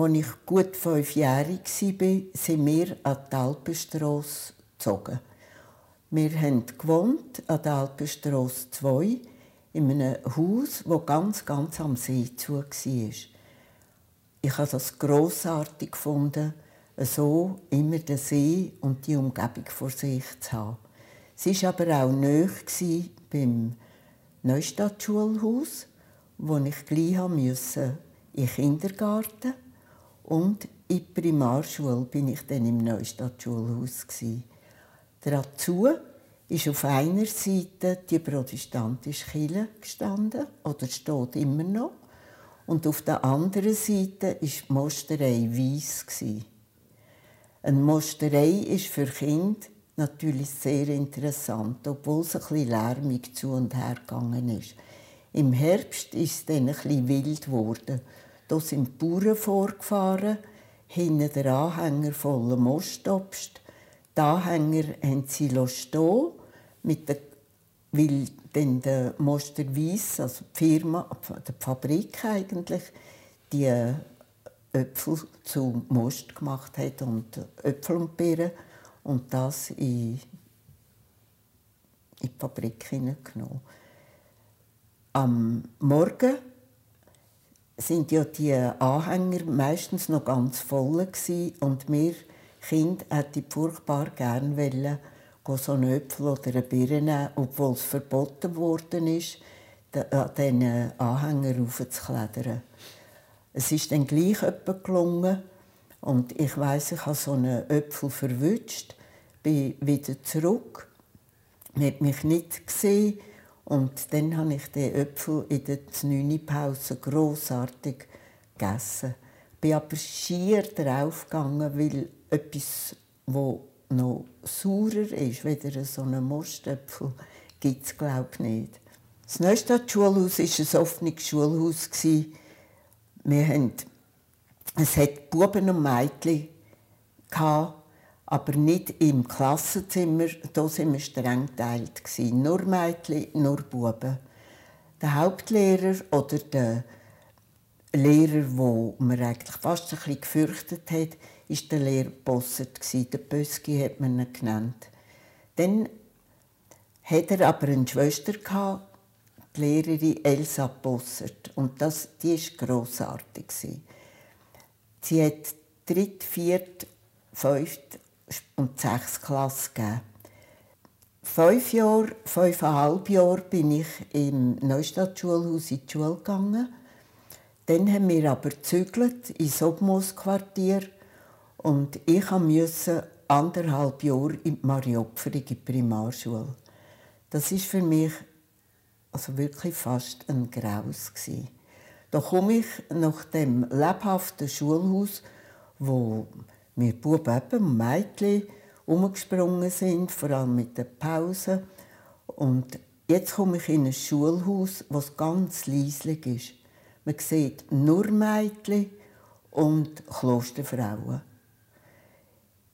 als ich gut fünfjährig war, sind wir an die Alpenstrasse gezogen. Wir haben gewohnt an der Alpenstrasse 2 in einem Haus, das ganz, ganz am See zu war. Ich habe das grossartig so immer den See und die Umgebung vor sich zu haben. Sie war aber auch nahe beim Neustadtschulhaus, wo ich gleich musste in den Kindergarten und in die Primarschule bin ich dann im Neustadtschulhaus. Dazu ist auf einer Seite die protestantische Kirche gestanden oder steht immer noch und auf der anderen Seite war die Mosterei weiss. Eine Mosterei ist für Kinder natürlich sehr interessant, obwohl es ein bisschen lärmig zu und her gegangen ist. Im Herbst ist es dann ein bisschen wild geworden. Da sind die Bauern vorgefahren, hinten der Anhänger voller Mostobst. Die Anhänger haben sie stehen, mit der, weil dann der Moster Weiss, also die Firma, die Fabrik eigentlich, die Äpfel zu Most gemacht hat und Äpfel und Beeren und das in, in die Fabrik hineingenommen. Am Morgen sind ja die Anhänger meistens noch ganz voll gewesen, und wir Kind hätte furchtbar gerne wollen, so einen Äpfel oder eine Birne nehmen, obwohl es verboten worden ist, diesen Anhänger raufzuklettern. Es ist dann gleich gelungen. Und ich weiß, ich habe so einen Äpfel verwünscht, bin wieder zurück. Man mich nicht gesehen. Und dann habe ich den Äpfel in der 9. Pause grossartig gegessen. Bin aber schier draufgegangen, weil etwas, das noch saurer ist, weder so einen Mostöpfel, gibt es, glaube ich, nicht. Das Neustadt-Schulhaus war ein offenes Schulhaus wir haben, es hat Buben und Mädchen, aber nicht im Klassenzimmer. Da waren wir streng geteilt. Nur Mädchen, nur Buben. Der Hauptlehrer oder der Lehrer, den man eigentlich fast ein bisschen gefürchtet hat, war der Lehrer Bossert. Der Böski hat man ihn genannt. Dann hatte er aber eine Schwester, die Lehrerin Elsa Bossert. Und das, die war grossartig. Sie hat dritte, vierte, fünfte und sechste Klasse gegeben. Fünf Jahre, fünfeinhalb Jahre bin ich im Neustadtschulhaus in die Schule gegangen. Dann haben wir aber gezügelt ins Obmoos-Quartier und ich musste anderthalb Jahre in die die Primarschule. Das ist für mich also wirklich fast ein Graus. Gewesen. Da komme ich nach dem lebhaften Schulhaus, wo wir Buben und Mädchen umgesprungen sind, vor allem mit den Pausen. Und jetzt komme ich in ein Schulhaus, das ganz leislich ist. Man sieht nur Mädchen und Klosterfrauen.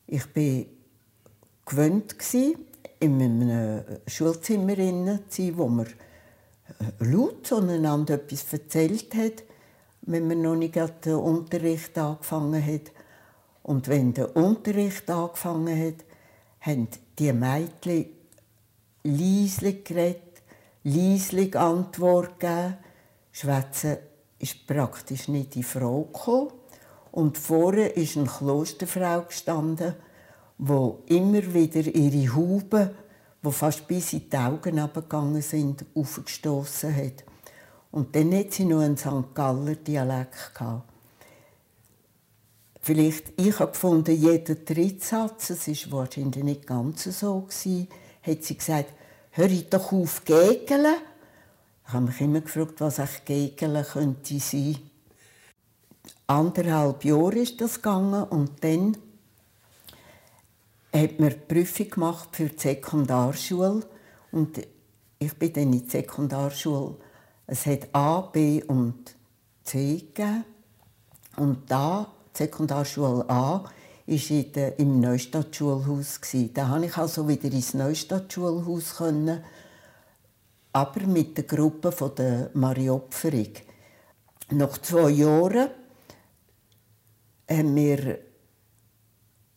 Ich war gewöhnt, in einem Schulzimmer zu sein, wo man laut zueinander etwas erzählt hat, wenn man noch nicht den Unterricht angefangen hat. Und wenn der Unterricht angefangen hat, haben die Mädchen leislich geredet, leislich Antwort gegeben. Schwätzen ist praktisch nicht in Frage gekommen. Und vorne ist eine Klosterfrau gestanden, wo immer wieder ihre Haube wo fast bis in die Augen abgegangen sind, aufgestoßen hat. Und dann hat sie noch einen St. Galler Dialekt gehabt. Vielleicht, ich habe gefunden, jeder Drittsatz, es war wahrscheinlich nicht ganz so, gewesen, hat sie gesagt, hör doch auf, gegeln. Ich habe mich immer gefragt, was ich gegeln könnte sein. Anderthalb Jahre ist das gegangen und dann hat mir die Prüfung gemacht für die Sekundarschule und ich bin dann in die Sekundarschule. Es hat A, B und C gegeben. Und da, die Sekundarschule A, war im Neustadtschulhaus. Da konnte ich also wieder ins Neustadtschulhaus, aber mit der Gruppe der Mariopferung. Nach zwei Jahren haben wir,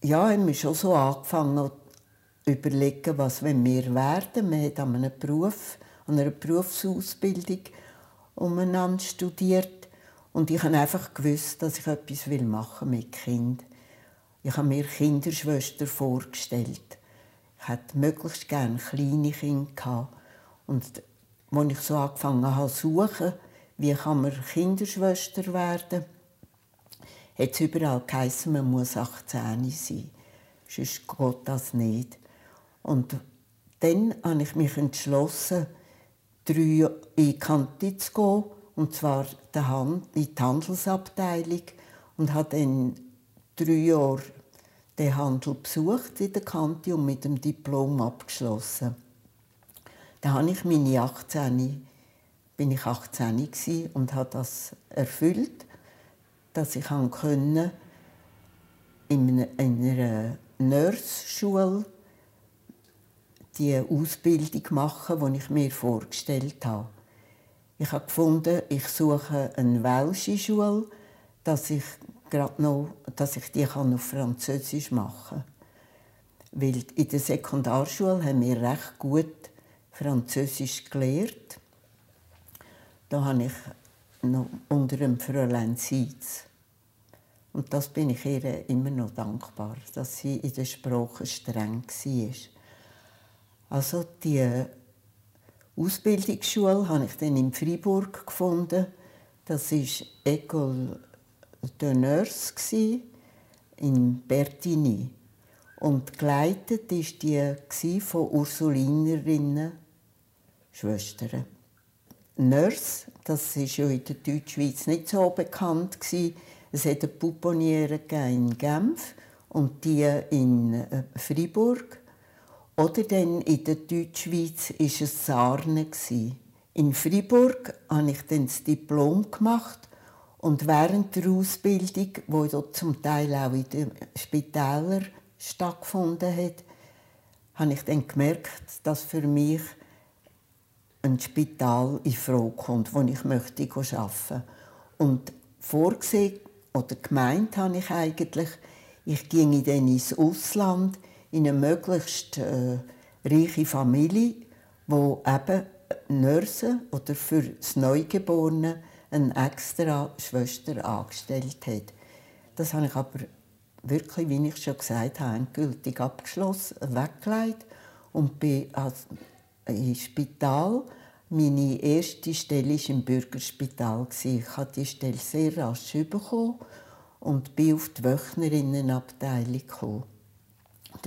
ja, haben wir schon so angefangen zu überlegen, was wir werden. Wir haben an einem Beruf, an einer Berufsausbildung umeinander studiert und ich habe einfach gewusst, dass ich etwas machen will mit Kind. Ich habe mir Kinderschwester vorgestellt. Ich hatte möglichst gerne kleine Kinder und als ich so angefangen habe zu suchen, wie kann man Kinderschwester werden, hat es überall geheißen, man muss 18 sein. Sonst geht das nicht. Und dann habe ich mich entschlossen, drei in die Kante zu gehen, und zwar in die Handelsabteilung und habe dann drei Jahre den Handel besucht in der Kante und mit dem Diplom abgeschlossen. Da habe ich meine 18, bin ich 18 und habe das erfüllt, dass ich in einer Nurse-Schule die Ausbildung machen, die ich mir vorgestellt habe. Ich habe gefunden, ich suche eine welsche Schule, dass ich gerade noch, dass ich die auf Französisch machen kann. Weil in der Sekundarschule haben wir recht gut Französisch gelernt. Da habe ich noch unter dem Fräulein Seitz. Und das bin ich ihr immer noch dankbar, dass sie in der Sprache streng war. Also die Ausbildungsschule habe ich dann in Freiburg gefunden. Das war École de Nurse in Bertigny. Und geleitet war die von Ursulinerinnen Schwestern. Nurse, das war ja in der Deutschschweiz nicht so bekannt. Es hat eine Pouponniere in Genf und die in äh, Freiburg. Oder dann in der Deutschschweiz war es Sarne. In Freiburg habe ich dann das Diplom gemacht und während der Ausbildung, die dort zum Teil auch in den Spitälern stattgefunden hat, habe ich dann gemerkt, dass für mich ein Spital in Frage kommt, wo ich möchte arbeiten möchte. Und vorgesehen oder gemeint habe ich eigentlich, ich ginge dann ins Ausland, in eine möglichst äh, reiche Familie, wo eben Nurse oder für das Neugeborene eine extra Schwester angestellt hat. Das habe ich aber wirklich, wie ich schon gesagt habe, endgültig abgeschlossen, weggelegt und bin im Spital. Meine erste Stelle war im Bürgerspital. Ich habe die Stelle sehr rasch bekommen und bin auf die Wöchnerinnenabteilung gekommen.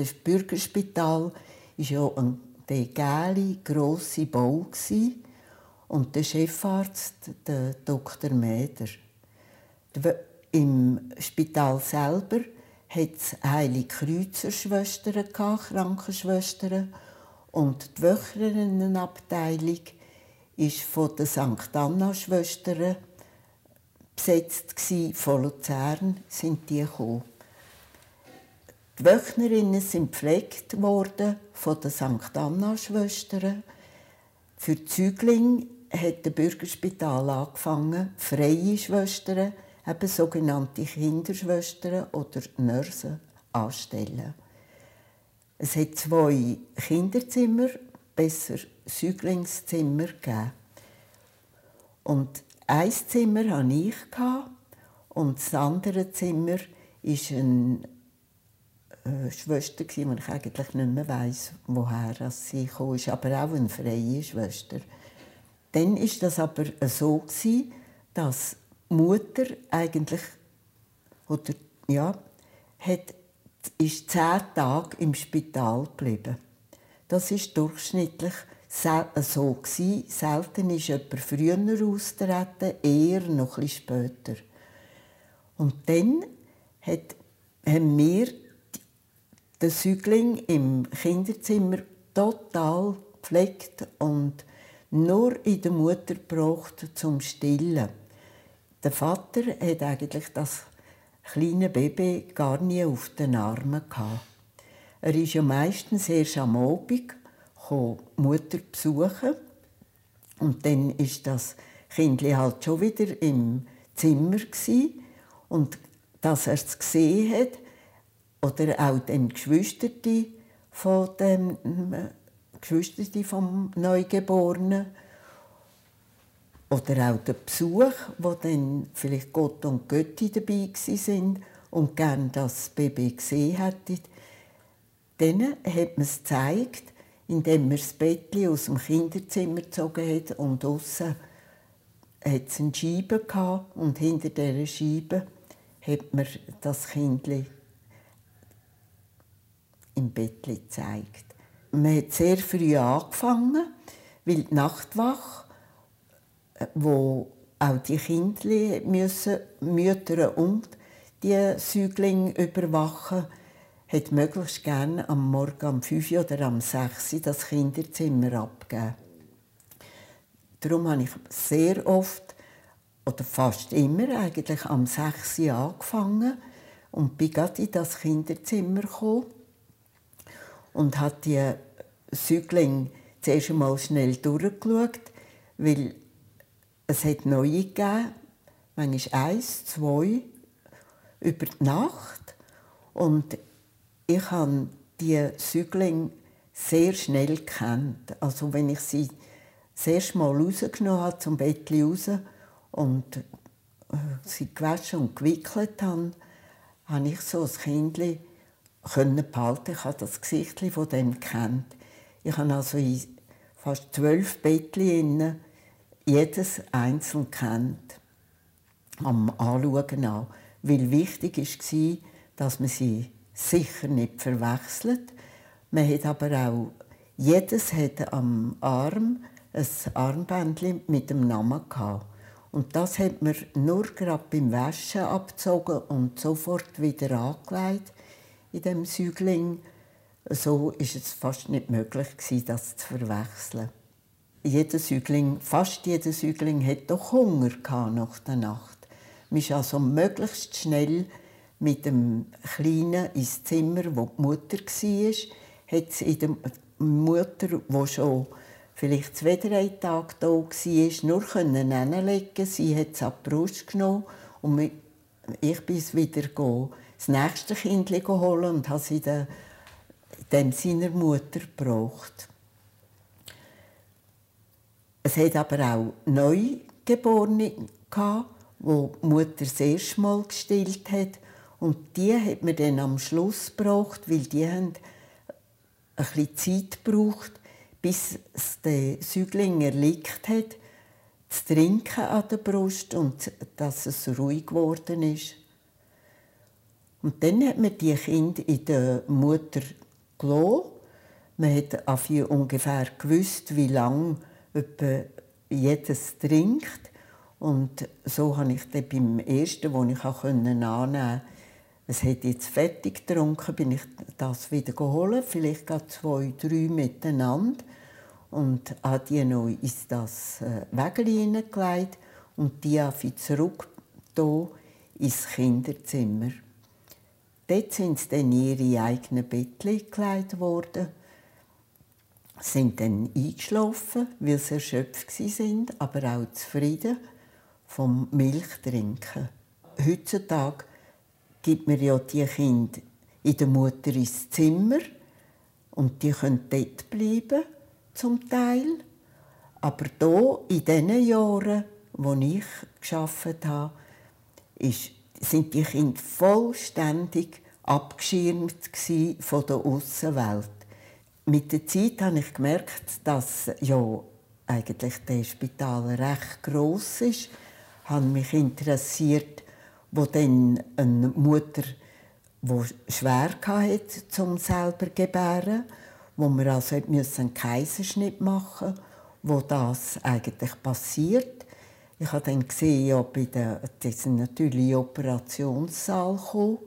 Das Bürgerspital war ja ein gelbe, grosse Bau und der Chefarzt, der Dr. Mäder. Im Spital selber hat es Heilige Kreuzerschwestern, Krankenschwestern. Und die Wöchnerinnenabteilung war von den St. Anna-Schwestern besetzt. Von Luzern sind die gekommen. Die Wöchnerinnen sind gepflegt worden von den St. Anna-Schwestern. Für die Zügling hat das Bürgerspital angefangen, freie Schwestern eben sogenannte Kinderschwestern oder Nursen anstellen. Es hat zwei Kinderzimmer, besser Säuglingszimmer gegeben. Und ein Zimmer hatte ich und das andere Zimmer eine äh, Schwester, die ich eigentlich nicht mehr weiss, woher sie kam, aber auch eine freie Schwester. Dann war das aber so, dass Mutter eigentlich, oder ja, hat, ist zehn Tage im Spital geblieben. Das ist durchschnittlich so gewesen. Selten ist jemand früher austreten, eher noch etwas später. Und dann hat, haben wir den Säugling im Kinderzimmer total gepflegt und nur in der Mutter gebraucht zum Stillen. Der Vater hat eigentlich das kleine Baby gar nie auf den Armen gehabt. Er ist ja meistens erst am Abend Mutter besuchen und dann ist das Kind halt schon wieder im Zimmer gewesen. und dass er es gesehen hat oder auch den Geschwisterte von dem äh, Geschwisterte vom Neugeborenen oder auch der Besuch, wo dann vielleicht Gott und Götti dabei sind und gern das Baby gesehen hätten. Denen hat man es gezeigt, indem man das Bettchen aus dem Kinderzimmer gezogen hat und außen hat es eine Scheibe gehabt, und hinter dieser Scheibe hat man das Kind im Bett gezeigt. Man hat sehr früh angefangen, weil die Nachtwache, äh, wo auch die Kinder müssen, Mütter und die Säuglinge überwachen, hat möglichst gerne am Morgen um 5 oder am 6 das Kinderzimmer abgegeben. Darum habe ich sehr oft oder fast immer eigentlich am 6 Uhr angefangen und bin gerade in das Kinderzimmer gekommen und hat die Säuglinge zuerst einmal schnell durchgeschaut, weil es hat neue gegeben, manchmal eins, zwei, über die Nacht. Und ich habe die Säuglinge sehr schnell kennt. Also wenn ich sie das erste Mal rausgenommen habe, zum Bett raus und äh, sie gewaschen und gewickelt habe, habe ich so ein Kind behalten. Ich habe das Gesicht von dem kennt. Ich habe also in fast zwölf Bettchen jedes einzeln kennt. Am Anschauen auch. Weil wichtig war, dass man sie sicher nicht verwechselt. Man hat aber auch, jedes hat am Arm ein Armbändchen mit dem Namen gehabt. Und das hat man nur gerade beim Waschen abgezogen und sofort wieder angelegt in dem Säugling. So ist es fast nicht möglich das zu verwechseln. Jeder Säugling, fast jeder Säugling hat doch Hunger nach der Nacht. Man ist also möglichst schnell mit dem Kleinen ins Zimmer, wo die Mutter war, hat in der Mutter, die schon vielleicht zwei, drei Tage da war, nur hinlegen Sie hat es an die Brust genommen und ich bin wieder das nächste Kind holen und habe sie dann seiner Mutter gebraucht. Es hat aber auch Neugeborene gehabt, die Mutter das erste Mal gestillt hat und die hat man dann am Schluss gebraucht, weil die haben ein bisschen Zeit gebraucht, bis es der Säugling erlickt hat, zu trinken an der Brust und dass es ruhig geworden ist. Und dann hat man die Kinder in der Mutter gelassen. Man hat ungefähr gewusst, wie lange jedes trinkt. Und so habe ich dann beim ersten, das ich annehmen konnte, es hat jetzt fertig getrunken, bin ich das wieder geholt, vielleicht gerade zwei, drei miteinander und habe die noch in das äh, Wägeli hineingelegt und die habe ich zurück ins Kinderzimmer. Dort sind sie dann ihre eigenen Bettchen gelegt worden, sind dann eingeschlafen, weil sie erschöpft sind, aber auch zufrieden vom Milchtrinken. Heutzutage gibt man ja die Kinder in der Mutter ins Zimmer und die können dort bleiben, zum Teil. Aber hier, in diesen Jahren, wo ich geschafft habe, ist, sind die Kinder vollständig abgeschirmt von der Außenwelt. Mit der Zeit habe ich gemerkt, dass ja eigentlich das Spital recht groß ist. Ich mich interessiert, wo dann eine Mutter, die schwer hatte, zum selber gebären, wo wir also einen Kaiserschnitt machen wo das eigentlich passiert. Ich habe dann gesehen, ja, bei der, das natürlich Operationssaal gekommen.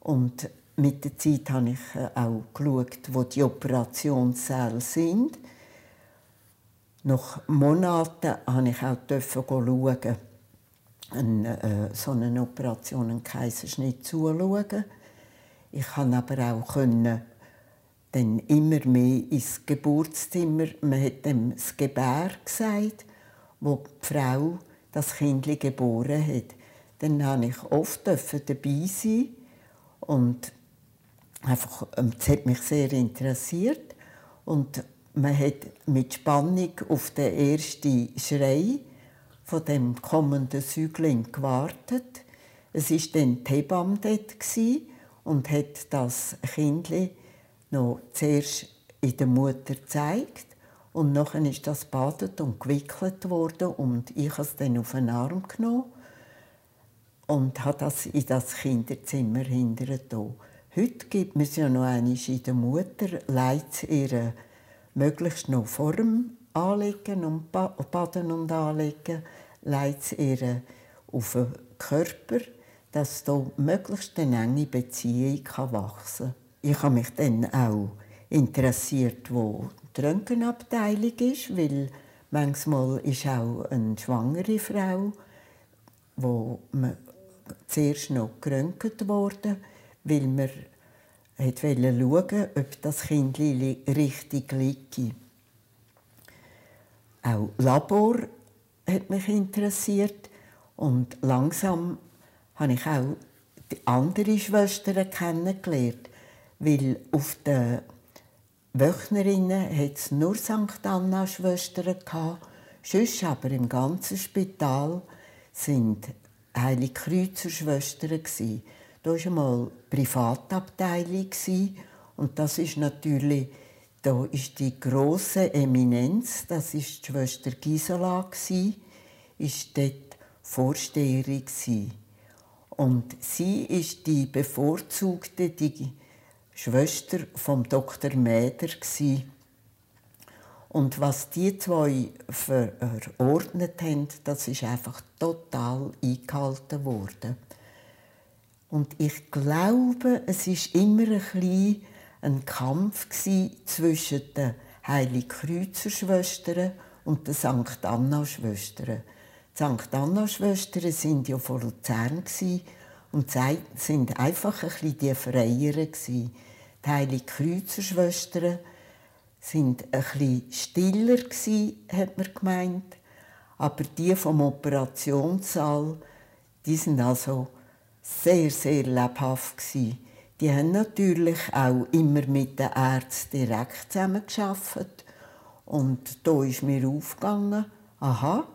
und mit der Zeit habe ich äh, auch geschaut, wo die Operationssäle sind. Nach Monaten durfte ich auch schauen, eine, äh, so eine Operation, einen Kaiserschnitt zuschauen. Ich konnte aber auch können, dann immer mehr ins Geburtszimmer, man hat dem das Gebär gesagt, wo die Frau das Kind geboren hat. Dann durfte ich oft dabei sein und einfach, ähm, das hat mich sehr interessiert und man hat mit Spannung auf den ersten Schrei von dem kommenden Säugling gewartet. Es war dann die Hebamme dort und hat das Kind noch zuerst in der Mutter gezeigt. Und nachher ist das badet und gewickelt worden und ich habe es dann auf den Arm genommen und habe das in das Kinderzimmer hinterher Heute gibt es ja noch einmal in der Mutter, leitet ihr möglichst noch vor dem Anlegen und Baden und Anlegen, leitet ihr auf den Körper, dass da möglichst eine enge Beziehung wachsen kann. Ich habe mich dann auch interessiert, wo die Röntgenabteilung ist, weil manchmal ist auch eine schwangere Frau, wo man zuerst noch geröntgt wurde weil man wollte schauen, ob das Kind richtig liegt. Auch Labor hat mich interessiert und langsam habe ich auch die andere Schwestern kennengelernt, weil auf den Wöchnerinnen hat es nur St. Anna Schwestern gehabt, sonst aber im ganzen Spital sind Heilige Kreuzer Schwestern da war einmal Privatabteilung und das ist natürlich da ist die große Eminenz, das ist die Schwester Gisela gsi, ist dort Vorsteherin gsi. Und sie ist die bevorzugte die Schwester vom Dr. Mäder. Und was die zwei verordnet haben, das ist einfach total eingehalten worden. Und ich glaube, es ist immer ein, bisschen ein Kampf zwischen den Heiligkreuzerschwestern und den St. Anna-Schwestern. Die St. Anna-Schwestern waren ja vor Luzern und sind einfach ein bisschen die Freieren. Die Heiligkreuzerschwestern sind ein bisschen stiller hat man gemeint. Aber die vom Operationssaal, die sind also sehr, sehr lebhaft. Die haben natürlich auch immer mit den Ärzten direkt zusammengearbeitet. Und da ist mir aufgegangen, aha,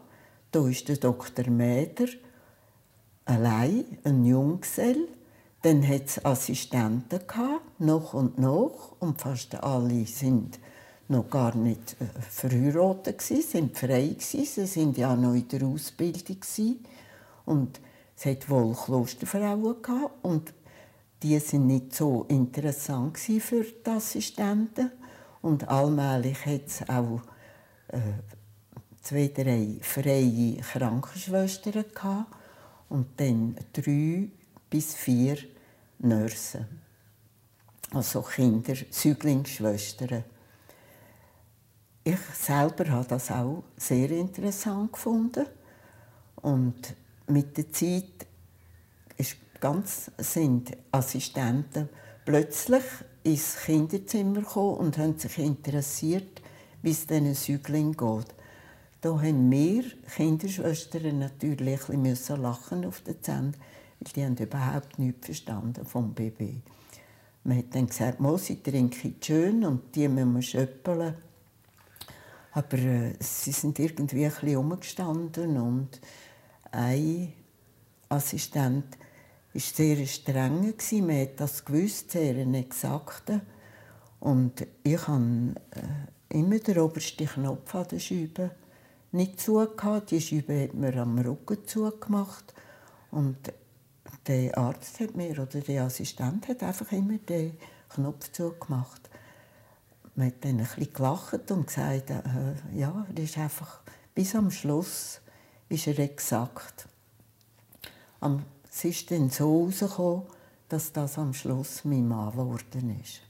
da ist der Dr. Mäder, allein, ein Junggesell. Dann hat es Assistenten gehabt, noch und noch, und fast alle sind noch gar nicht äh, verheiratet gewesen, sind frei gewesen, sie sind ja noch in der Ausbildung gewesen. und es hat wohl Klosterfrauen gehabt und die sind nicht so interessant für die Assistenten. Und allmählich hat es auch äh, zwei, drei freie Krankenschwestern gehabt und dann drei bis vier Nursen. Also Kinder, Säuglingsschwestern. Ich selber habe das auch sehr interessant gefunden und mit der Zeit ist ganz, sind Assistenten plötzlich ins Kinderzimmer gekommen und haben sich interessiert, wie es diesen Säuglingen geht. Da haben wir Kinderschwestern natürlich ein bisschen lachen auf den Zähnen, die haben überhaupt nichts verstanden vom Baby. Man hat dann gesagt, sie trinken schön und die müssen wir schöppeln. Aber äh, sie sind irgendwie ein bisschen umgestanden und ein Assistent war sehr streng. Man hat das gewusst, sehr exakte. Und ich hatte äh, immer den obersten Knopf an der Scheibe nicht zugehört. Die Scheibe hat mir am Rücken zugemacht. Und der Arzt hat mir, oder der Assistent hat einfach immer den Knopf zugemacht. Man hat dann ein bisschen gelacht und gesagt, äh, ja, das ist einfach bis am Schluss ist er exakt. Es ist dann so herausgekommen, dass das am Schluss mein Mann geworden ist.